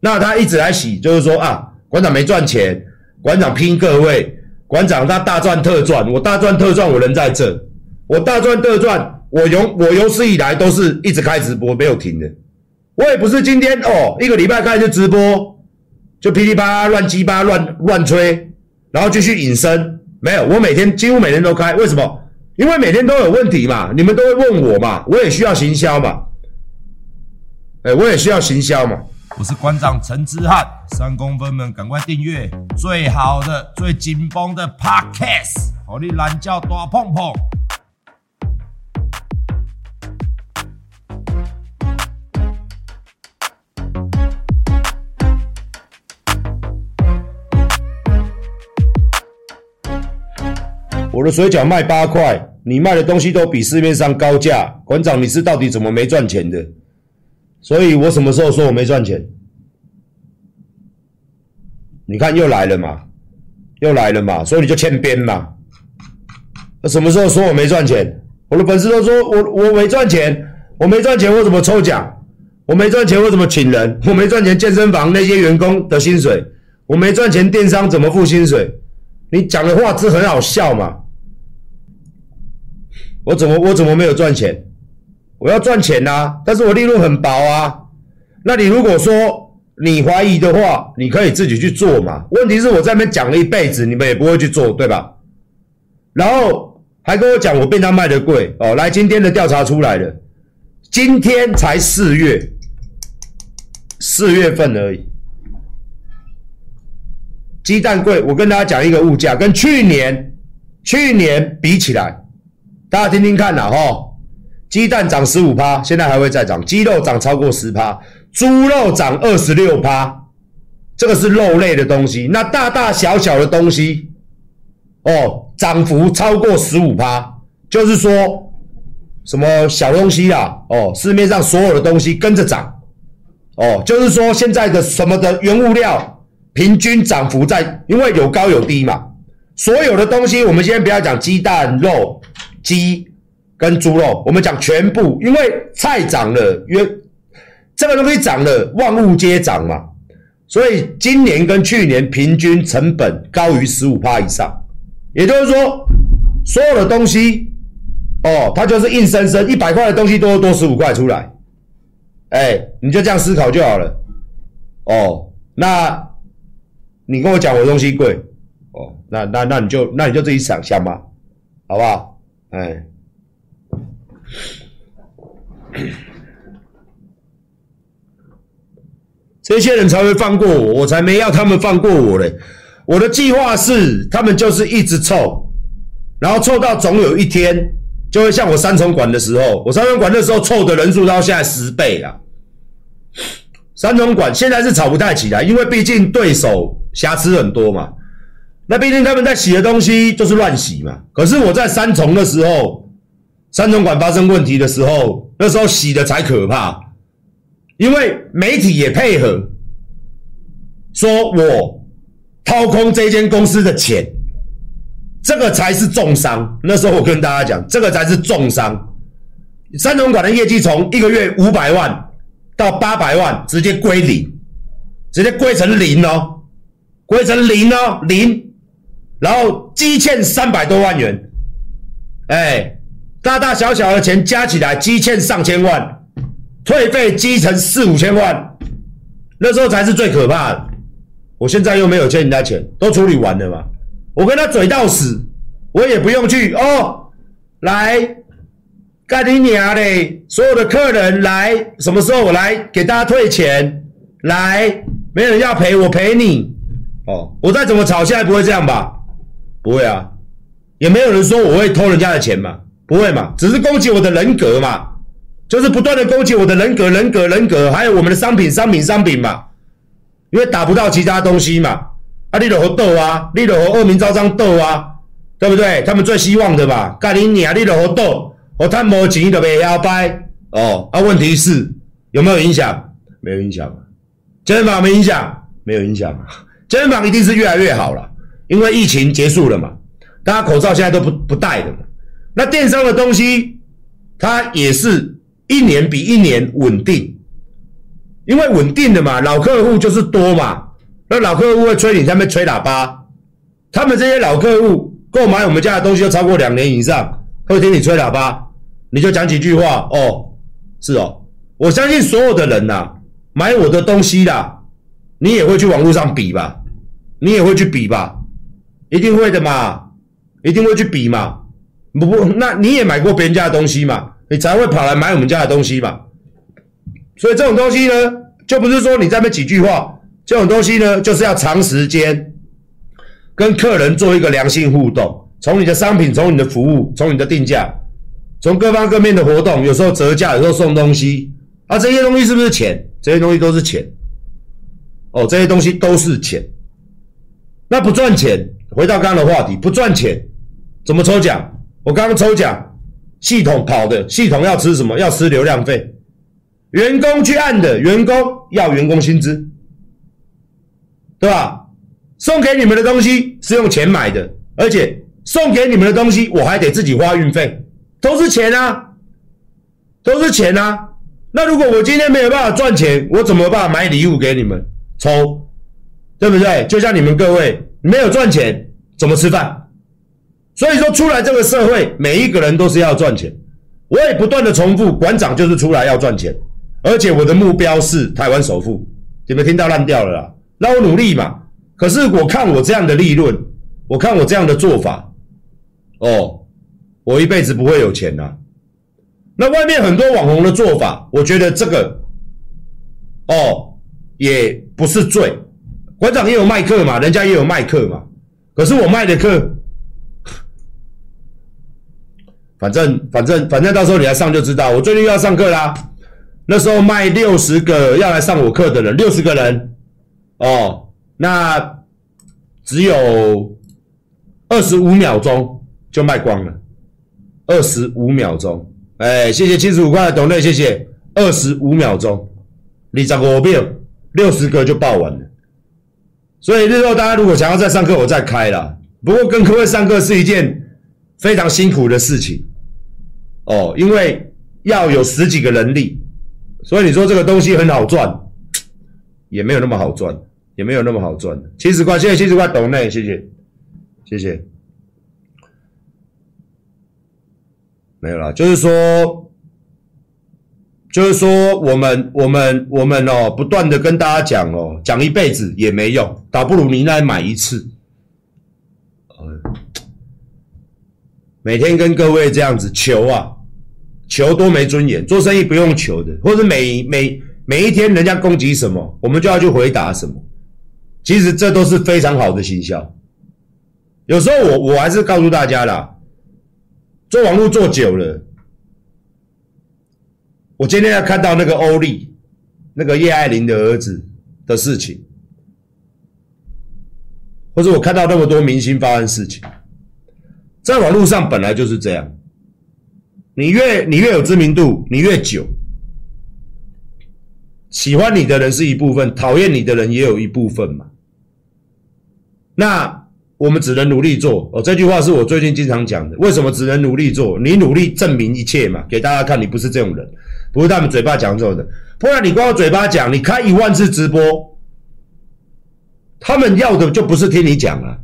那他一直来洗，就是说啊，馆长没赚钱，馆长拼各位，馆长他大赚特赚，我大赚特赚，我人在这，我大赚特赚，我有我有史以来都是一直开直播没有停的，我也不是今天哦一个礼拜开就直播，就噼里啪啦乱鸡巴乱乱吹，然后继续隐身，没有，我每天几乎每天都开，为什么？因为每天都有问题嘛，你们都会问我嘛，我也需要行销嘛，哎，我也需要行销嘛。我是馆长陈之翰，三公分们赶快订阅最好的、最紧绷的 Podcast，好你懒叫大碰碰。我的水饺卖八块，你卖的东西都比市面上高价，馆长你是到底怎么没赚钱的？所以我什么时候说我没赚钱？你看又来了嘛，又来了嘛，所以你就欠编嘛。那什么时候说我没赚钱？我的粉丝都说我我没赚钱，我没赚钱，我怎么抽奖？我没赚钱，我怎么请人？我没赚钱，健身房那些员工的薪水，我没赚钱，电商怎么付薪水？你讲的话是很好笑嘛？我怎么我怎么没有赚钱？我要赚钱啊，但是我利润很薄啊。那你如果说你怀疑的话，你可以自己去做嘛。问题是我在那边讲了一辈子，你们也不会去做，对吧？然后还跟我讲我便当卖的贵哦。来，今天的调查出来了，今天才四月，四月份而已。鸡蛋贵，我跟大家讲一个物价，跟去年去年比起来，大家听听看呐，吼。鸡蛋涨十五趴，现在还会再涨。鸡肉涨超过十趴，猪肉涨二十六趴，这个是肉类的东西。那大大小小的东西，哦，涨幅超过十五趴，就是说什么小东西啊，哦，市面上所有的东西跟着涨，哦，就是说现在的什么的原物料平均涨幅在，因为有高有低嘛。所有的东西，我们先不要讲鸡蛋、肉、鸡。跟猪肉，我们讲全部，因为菜涨了，因为这个东西涨了，万物皆涨嘛，所以今年跟去年平均成本高于十五趴以上，也就是说，所有的东西，哦，它就是硬生生一百块的东西多多十五块出来，哎，你就这样思考就好了，哦，那你跟我讲我的东西贵，哦，那那那你就那你就自己想想嘛，好不好？哎。这些人才会放过我，我才没要他们放过我嘞。我的计划是，他们就是一直凑，然后凑到总有一天，就会像我三重馆的时候，我三重馆那时候凑的人数到现在十倍了。三重馆现在是炒不太起来，因为毕竟对手瑕疵很多嘛。那毕竟他们在洗的东西就是乱洗嘛。可是我在三重的时候。三总管发生问题的时候，那时候洗的才可怕，因为媒体也配合，说我掏空这间公司的钱，这个才是重伤。那时候我跟大家讲，这个才是重伤。三总管的业绩从一个月五百万到八百万，直接归零，直接归成零哦，归成零哦，零，然后积欠三百多万元，哎。大大小小的钱加起来积欠上千万，退费积成四五千万，那时候才是最可怕的。我现在又没有欠人家钱，都处理完了嘛。我跟他嘴到死，我也不用去哦。来，干你娘嘞！所有的客人来，什么时候我来给大家退钱？来，没人要赔，我赔你。哦，我再怎么吵，现在不会这样吧？不会啊，也没有人说我会偷人家的钱嘛。不会嘛，只是攻击我的人格嘛，就是不断的攻击我的人格、人格、人格，还有我们的商品、商品、商品嘛，因为打不到其他东西嘛，啊，你就和斗啊，你就和恶名昭彰斗啊，对不对？他们最希望的嘛，干你娘，你就和斗，我贪没钱就袂摇摆哦。啊，问题是有没有影响？没有影响。健身房没影响，没有影响。健身房一定是越来越好了，因为疫情结束了嘛，大家口罩现在都不不戴的嘛。那电商的东西，它也是一年比一年稳定，因为稳定的嘛，老客户就是多嘛。那老客户会催你，下面吹喇叭。他们这些老客户购买我们家的东西都超过两年以上，会听你吹喇叭，你就讲几句话哦。是哦，我相信所有的人呐、啊，买我的东西啦，你也会去网络上比吧，你也会去比吧，一定会的嘛，一定会去比嘛。不不，那你也买过别人家的东西嘛，你才会跑来买我们家的东西嘛。所以这种东西呢，就不是说你在那几句话，这种东西呢，就是要长时间跟客人做一个良性互动，从你的商品，从你的服务，从你的定价。从各方各面的活动，有时候折价，有时候送东西，啊，这些东西是不是钱？这些东西都是钱。哦，这些东西都是钱。那不赚钱，回到刚刚的话题，不赚钱怎么抽奖？我刚刚抽奖，系统跑的，系统要吃什么？要吃流量费。员工去按的，员工要员工薪资，对吧？送给你们的东西是用钱买的，而且送给你们的东西我还得自己花运费。都是钱啊，都是钱啊。那如果我今天没有办法赚钱，我怎么办法买礼物给你们抽？对不对？就像你们各位没有赚钱，怎么吃饭？所以说出来这个社会，每一个人都是要赚钱。我也不断的重复，馆长就是出来要赚钱，而且我的目标是台湾首富。你们听到烂掉了啦？那我努力嘛。可是我看我这样的利润，我看我这样的做法，哦。我一辈子不会有钱呐、那外面很多网红的做法，我觉得这个哦也不是罪。馆长也有卖课嘛，人家也有卖课嘛。可是我卖的课，反正反正反正到时候你来上就知道。我最近又要上课啦。那时候卖六十个要来上我课的人，六十个人哦，那只有二十五秒钟就卖光了。二十五秒钟，哎，谢谢七十五块的董队，谢谢。二十五秒钟，你找个病，六十个就报完了。所以日后大家如果想要再上课，我再开啦。不过跟各位上课是一件非常辛苦的事情哦，因为要有十几个人力，所以你说这个东西很好赚，也没有那么好赚，也没有那么好赚。七十块，谢谢七十块懂内，谢谢，谢谢。没有啦，就是说，就是说，我们我们我们哦，不断的跟大家讲哦，讲一辈子也没用，倒不如你来买一次。呃，每天跟各位这样子求啊，求多没尊严，做生意不用求的，或者每每每一天人家攻击什么，我们就要去回答什么。其实这都是非常好的行销。有时候我我还是告诉大家啦。做网络做久了，我今天要看到那个欧丽，那个叶爱玲的儿子的事情，或者我看到那么多明星发生事情，在网络上本来就是这样，你越你越有知名度，你越久，喜欢你的人是一部分，讨厌你的人也有一部分嘛，那。我们只能努力做哦，这句话是我最近经常讲的。为什么只能努力做？你努力证明一切嘛，给大家看你不是这种人，不是他们嘴巴讲这种的。不然你光嘴巴讲，你开一万次直播，他们要的就不是听你讲啊。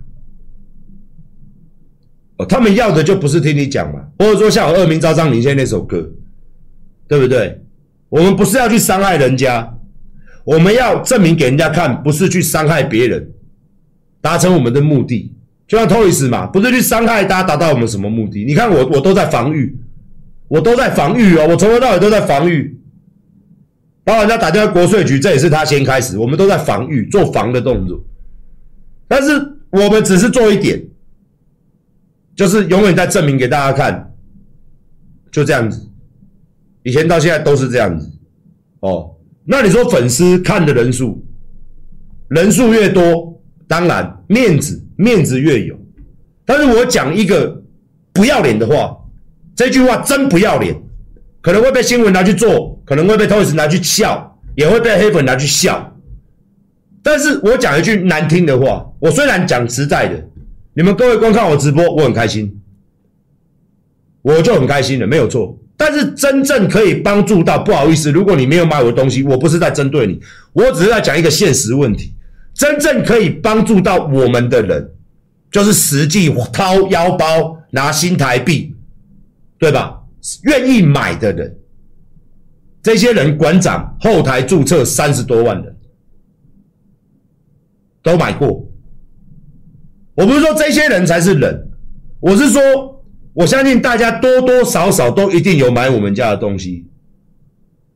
哦，他们要的就不是听你讲嘛。或者说像我恶名昭彰领先那首歌，对不对？我们不是要去伤害人家，我们要证明给人家看，不是去伤害别人。达成我们的目的，就像 Toys 嘛，不是去伤害大家，达到我们什么目的？你看我，我都在防御，我都在防御哦，我从头到尾都在防御。然后人家打电话国税局，这也是他先开始，我们都在防御，做防的动作。但是我们只是做一点，就是永远在证明给大家看，就这样子。以前到现在都是这样子哦。那你说粉丝看的人数，人数越多。当然，面子面子越有，但是我讲一个不要脸的话，这句话真不要脸，可能会被新闻拿去做，可能会被 Toys 拿去笑，也会被黑粉拿去笑。但是我讲一句难听的话，我虽然讲实在的，你们各位观看我直播，我很开心，我就很开心了，没有错。但是真正可以帮助到，不好意思，如果你没有买我的东西，我不是在针对你，我只是在讲一个现实问题。真正可以帮助到我们的人，就是实际掏腰包拿新台币，对吧？愿意买的人，这些人馆长后台注册三十多万人，都买过。我不是说这些人才是人，我是说。我相信大家多多少少都一定有买我们家的东西，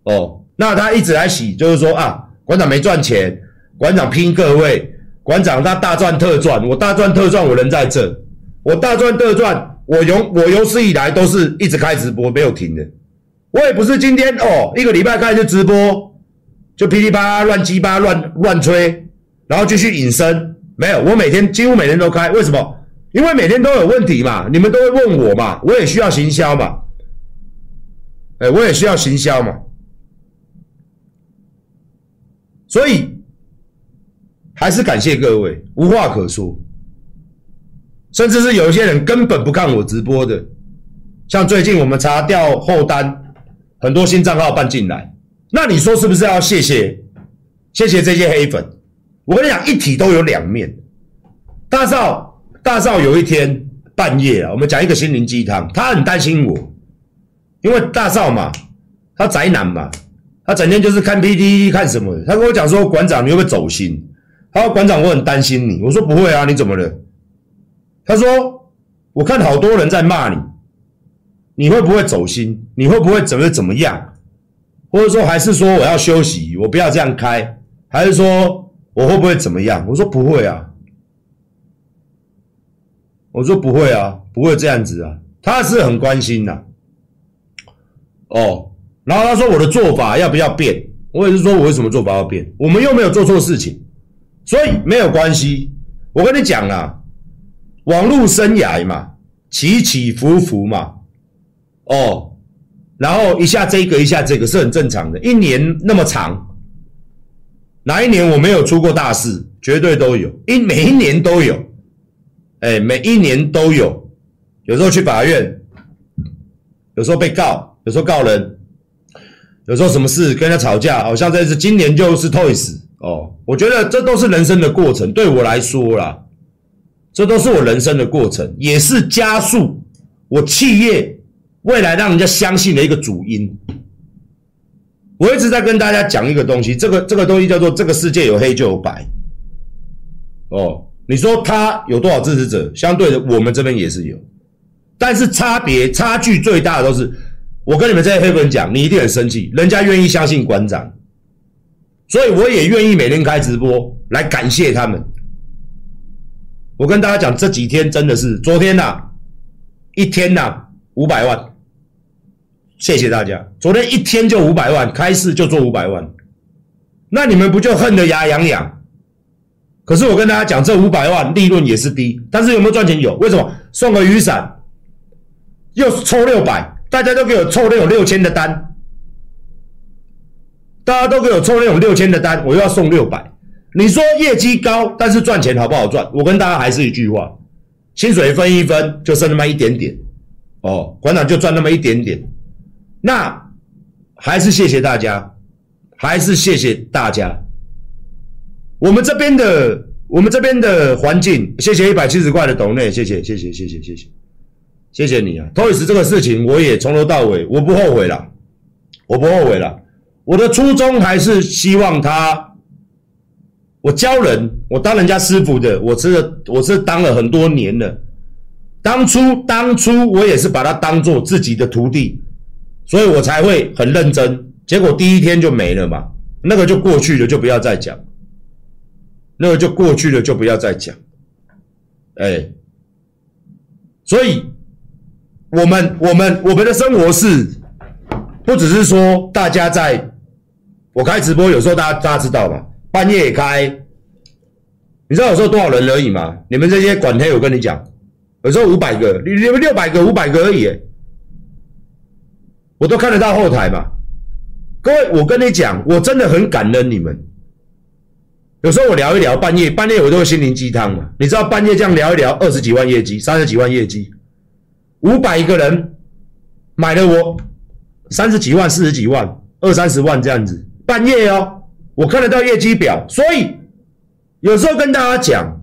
哦，那他一直来洗，就是说啊，馆长没赚钱，馆长拼各位，馆长他大赚特赚，我大赚特赚，我人在这，我大赚特赚，我有我有史以来都是一直开直播没有停的，我也不是今天哦一个礼拜开就直播，就噼里啪啦乱鸡巴乱乱吹，然后继续隐身，没有，我每天几乎每天都开，为什么？因为每天都有问题嘛，你们都会问我嘛，我也需要行销嘛，哎，我也需要行销嘛，所以还是感谢各位，无话可说。甚至是有一些人根本不看我直播的，像最近我们查掉后单，很多新账号办进来，那你说是不是要谢谢？谢谢这些黑粉。我跟你讲，一体都有两面，大少。大少有一天半夜啊，我们讲一个心灵鸡汤，他很担心我，因为大少嘛，他宅男嘛，他整天就是看 PTT 看什么。他跟我讲说，馆长你会不会走心？他说馆长我很担心你。我说不会啊，你怎么了？他说我看好多人在骂你，你会不会走心？你会不会怎么怎么样？或者说还是说我要休息，我不要这样开？还是说我会不会怎么样？我说不会啊。我说不会啊，不会这样子啊，他是很关心呐、啊。哦，然后他说我的做法要不要变？我也是说我为什么做法要变？我们又没有做错事情，所以没有关系。我跟你讲啊，网络生涯嘛，起起伏伏嘛。哦，然后一下这个一下这个是很正常的。一年那么长，哪一年我没有出过大事？绝对都有，一每一年都有。哎，每一年都有，有时候去法院，有时候被告，有时候告人，有时候什么事跟他吵架，好像这次今年就是 Toys 哦，我觉得这都是人生的过程，对我来说啦，这都是我人生的过程，也是加速我企业未来让人家相信的一个主因。我一直在跟大家讲一个东西，这个这个东西叫做这个世界有黑就有白，哦。你说他有多少支持者？相对的，我们这边也是有，但是差别差距最大的都是，我跟你们这些黑粉讲，你一定很生气，人家愿意相信馆长，所以我也愿意每天开直播来感谢他们。我跟大家讲，这几天真的是昨天呐、一天呐、啊、五百万，谢谢大家，昨天一天就五百万，开市就做五百万，那你们不就恨得牙痒痒？可是我跟大家讲，这五百万利润也是低，但是有没有赚钱？有，为什么？送个雨伞，又抽六百，大家都给我抽那种六千的单，大家都给我抽那种六千的单，我又要送六百。你说业绩高，但是赚钱好不好赚？我跟大家还是一句话，薪水分一分，就剩那么一点点，哦，馆长就赚那么一点点，那还是谢谢大家，还是谢谢大家。我们这边的，我们这边的环境，谢谢一百七十块的董内，谢谢，谢谢，谢谢，谢谢，谢谢你啊！托尔斯这个事情，我也从头到尾，我不后悔了，我不后悔了。我的初衷还是希望他，我教人，我当人家师傅的，我是我是当了很多年了。当初当初我也是把他当做自己的徒弟。所以我才会很认真，结果第一天就没了嘛，那个就过去了，就不要再讲。那个就过去了，就不要再讲。哎，所以，我们我们我们的生活是，不只是说大家在，我开直播，有时候大家大家知道吧？半夜也开，你知道有时候多少人而已吗？你们这些管黑，我跟你讲，有时候五百个，你你们六百个、五百个而已，我都看得到后台嘛。各位，我跟你讲，我真的很感恩你们。有时候我聊一聊，半夜半夜我都会心灵鸡汤嘛。你知道半夜这样聊一聊，二十几万业绩，三十几万业绩，五百个人买了我三十几万、四十几万、二三十万这样子，半夜哦，我看得到业绩表，所以有时候跟大家讲，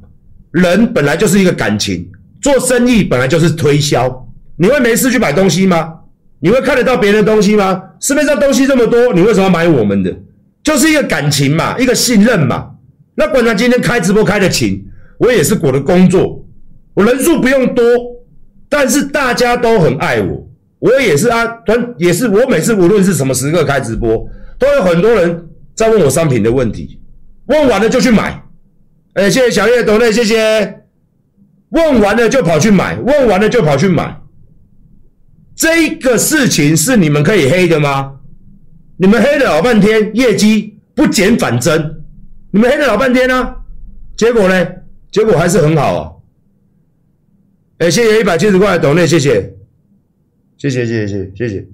人本来就是一个感情，做生意本来就是推销。你会没事去买东西吗？你会看得到别人的东西吗？市面上东西这么多，你为什么要买我们的？就是一个感情嘛，一个信任嘛。那管他今天开直播开的勤，我也是我的工作，我人数不用多，但是大家都很爱我，我也是啊，团也是我每次无论是什么时刻开直播，都有很多人在问我商品的问题，问完了就去买。哎，谢谢小叶董内，谢谢。问完了就跑去买，问完了就跑去买。这个事情是你们可以黑的吗？你们黑了老半天，业绩不减反增，你们黑了老半天啊，结果呢？结果还是很好啊！哎，谢谢一百七十块的抖内，谢，谢谢，谢谢，谢谢，谢谢。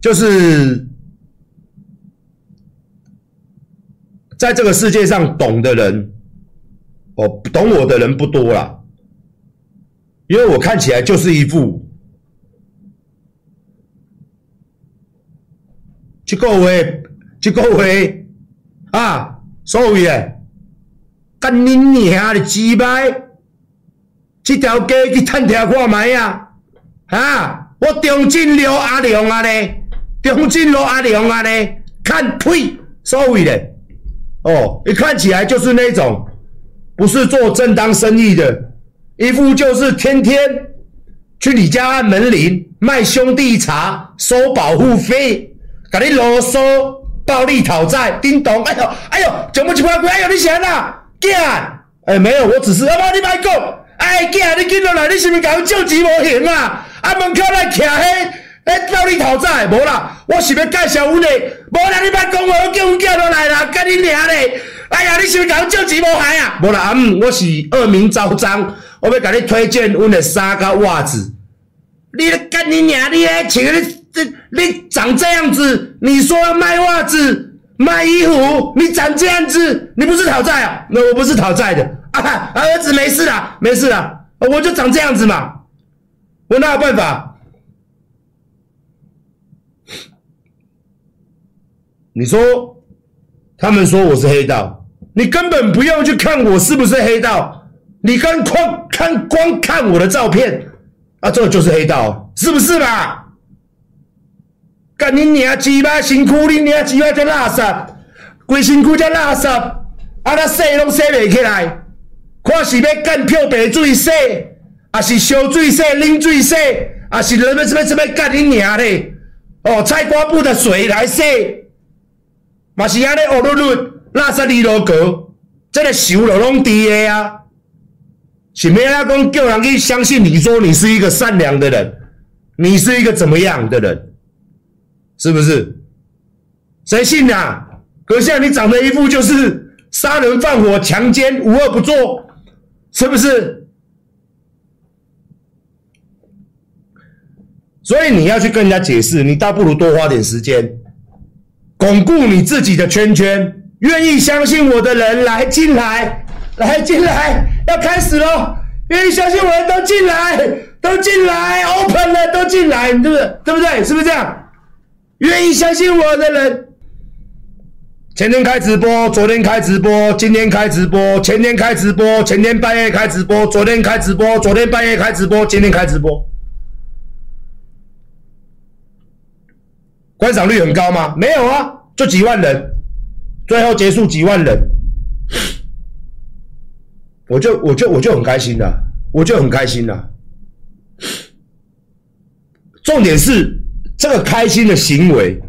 就是在这个世界上懂的人。哦，懂我的人不多啦，因为我看起来就是一副，这个位，这个位啊，所以诶，干你娘的鸡掰，这条街去探听看觅啊，啊，我中正路阿良啊咧，中正路阿良啊咧，看呸，所以咧，哦，一看起来就是那种。不是做正当生意的，一副就是天天去你家按门铃卖兄弟茶收保护费，给你啰嗦暴力讨债，叮咚，哎呦哎呦，怎么奇怪鬼？哎呦你谁啊？囝，哎没有，我只是，阿妈你别讲，哎囝，你进来来，你是不是给我救急无行啊？啊门口来徛迄，哎暴力讨债，无啦，我是要介绍阮的，无啦你别讲我，我叫阮囝落来啦，干你娘嘞！哎呀，你是不是搞救急无害啊？无啦，阿姆，我是恶名昭彰，我要给你推荐阮的衫甲袜子。你干你娘！你还请你你长这样子，你说要卖袜子、卖衣服，你长这样子，你不是讨债啊？那我不是讨债的啊！儿子没事啦，没事啦，我就长这样子嘛，我哪有办法？你说？他们说我是黑道，你根本不用去看我是不是黑道，你光看看光看我的照片，啊，这就是黑道，是不是嘛？干你娘鸡巴辛苦，你娘鸡巴这垃圾，规身躯这垃圾，啊，那洗拢洗袂起来，看是要干漂白水洗，啊是烧水洗、冷水洗，啊是什么什么什么干你娘嘞？哦，菜瓜布的水来洗。嘛是安尼，乌噜噜，垃圾里路格，这个想了拢伫个啊！是咩啊？讲叫人去相信你说你是一个善良的人，你是一个怎么样的人？是不是？谁信啊？阁下，你长得一副就是杀人放火、强奸、无恶不作，是不是？所以你要去跟人家解释，你倒不如多花点时间。巩固你自己的圈圈，愿意相信我的人来进来，来进来，要开始喽！愿意相信我的都进来，都进来，open 了都进来，对不对？对不对？是不是这样？愿意相信我的人，前天开直播，昨天开直播，今天开直播，前天开直播，前天半夜开直播，昨天开直播，昨天半夜开直播，今天开直播。观赏率很高吗？没有啊，就几万人，最后结束几万人，我就我就我就很开心了，我就很开心了。重点是这个开心的行为，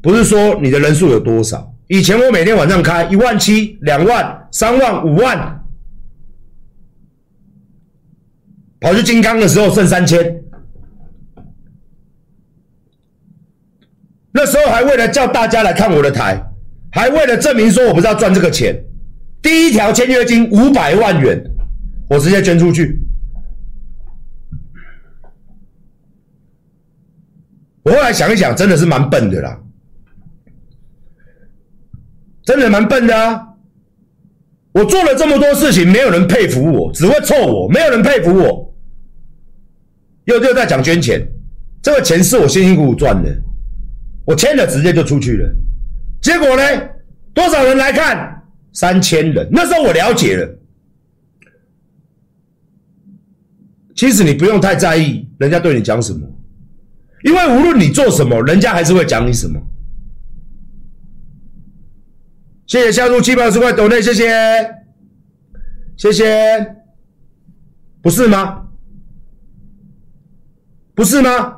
不是说你的人数有多少。以前我每天晚上开一万七、两万、三万、五万，跑去金刚的时候剩三千。那时候还为了叫大家来看我的台，还为了证明说我不是要赚这个钱，第一条签约金五百万元，我直接捐出去。我后来想一想，真的是蛮笨的啦，真的蛮笨的啊！我做了这么多事情，没有人佩服我，只会臭我，没有人佩服我。又又在讲捐钱，这个钱是我辛辛苦苦赚的，我签了直接就出去了。结果呢？多少人来看？三千人。那时候我了解了，其实你不用太在意人家对你讲什么，因为无论你做什么，人家还是会讲你什么。谢谢下入七百二十块抖内，谢谢，谢谢，不是吗？不是吗？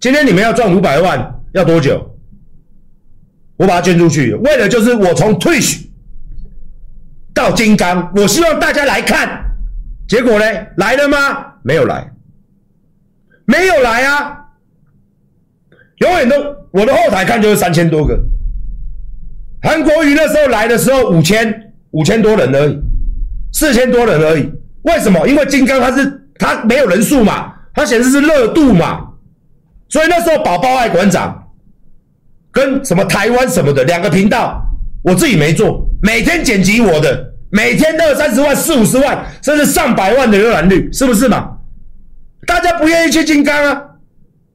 今天你们要赚五百万，要多久？我把它捐出去，为了就是我从 Twitch 到金刚，我希望大家来看。结果呢？来了吗？没有来，没有来啊！永远都我的后台看就是三千多个。韩国瑜那时候来的时候五千五千多人而已，四千多人而已。为什么？因为金刚它是它没有人数嘛，它显示是热度嘛，所以那时候宝宝爱馆长跟什么台湾什么的两个频道，我自己没做，每天剪辑我的，每天二三十万、四五十万，甚至上百万的浏览率，是不是嘛？大家不愿意去金刚啊？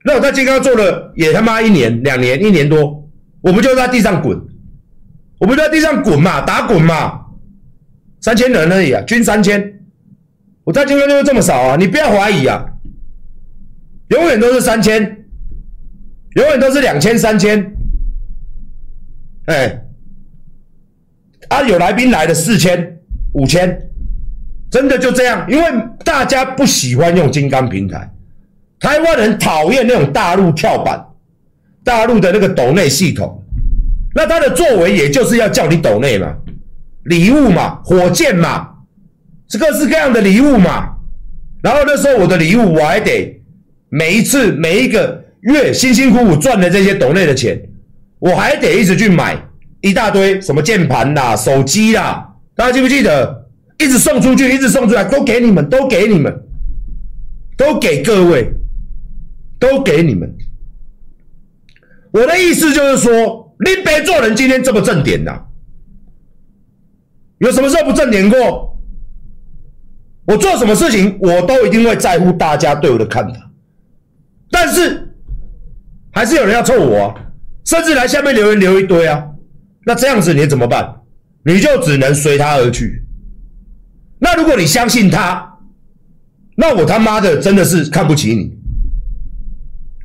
那我在金刚做了也他妈一年、两年、一年多，我不就在地上滚？我不就在地上滚嘛，打滚嘛，三千人而已啊，均三千。我在金刚就是这么少啊，你不要怀疑啊，永远都是三千，永远都是两千、三千。哎，啊，有来宾来的四千、五千，真的就这样，因为大家不喜欢用金刚平台，台湾人讨厌那种大陆跳板、大陆的那个抖内系统。那他的作为也就是要叫你抖内嘛，礼物嘛，火箭嘛，是各式各样的礼物嘛。然后那时候我的礼物我还得每一次每一个月辛辛苦苦赚的这些抖内的钱，我还得一直去买一大堆什么键盘啦、手机啦，大家记不记得？一直送出去，一直送出来，都给你们，都给你们，都给各位，都给你们。我的意思就是说。你别做人，今天这么正点呐？有什么时候不正点过？我做什么事情，我都一定会在乎大家对我的看法。但是，还是有人要臭我啊，甚至来下面留言留一堆啊。那这样子你怎么办？你就只能随他而去。那如果你相信他，那我他妈的真的是看不起你，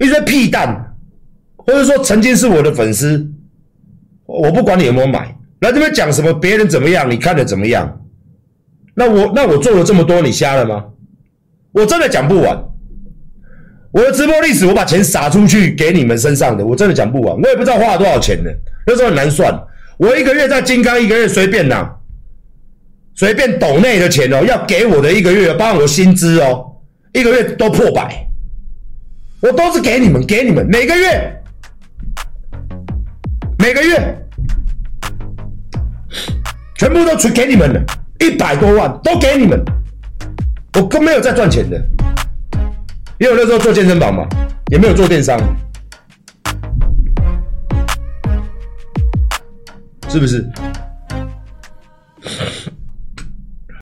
一堆屁蛋，或者说曾经是我的粉丝。我不管你有没有买，来这边讲什么别人怎么样，你看的怎么样？那我那我做了这么多，你瞎了吗？我真的讲不完。我的直播历史，我把钱撒出去给你们身上的，我真的讲不完。我也不知道花了多少钱呢，那时候很难算。我一个月在金刚，一个月随便拿，随便抖内的钱哦，要给我的一个月，包括我薪资哦，一个月都破百，我都是给你们，给你们每个月。每个月全部都存给你们了，一百多万都给你们，我更没有在赚钱的，因为我那时候做健身房嘛，也没有做电商，是不是？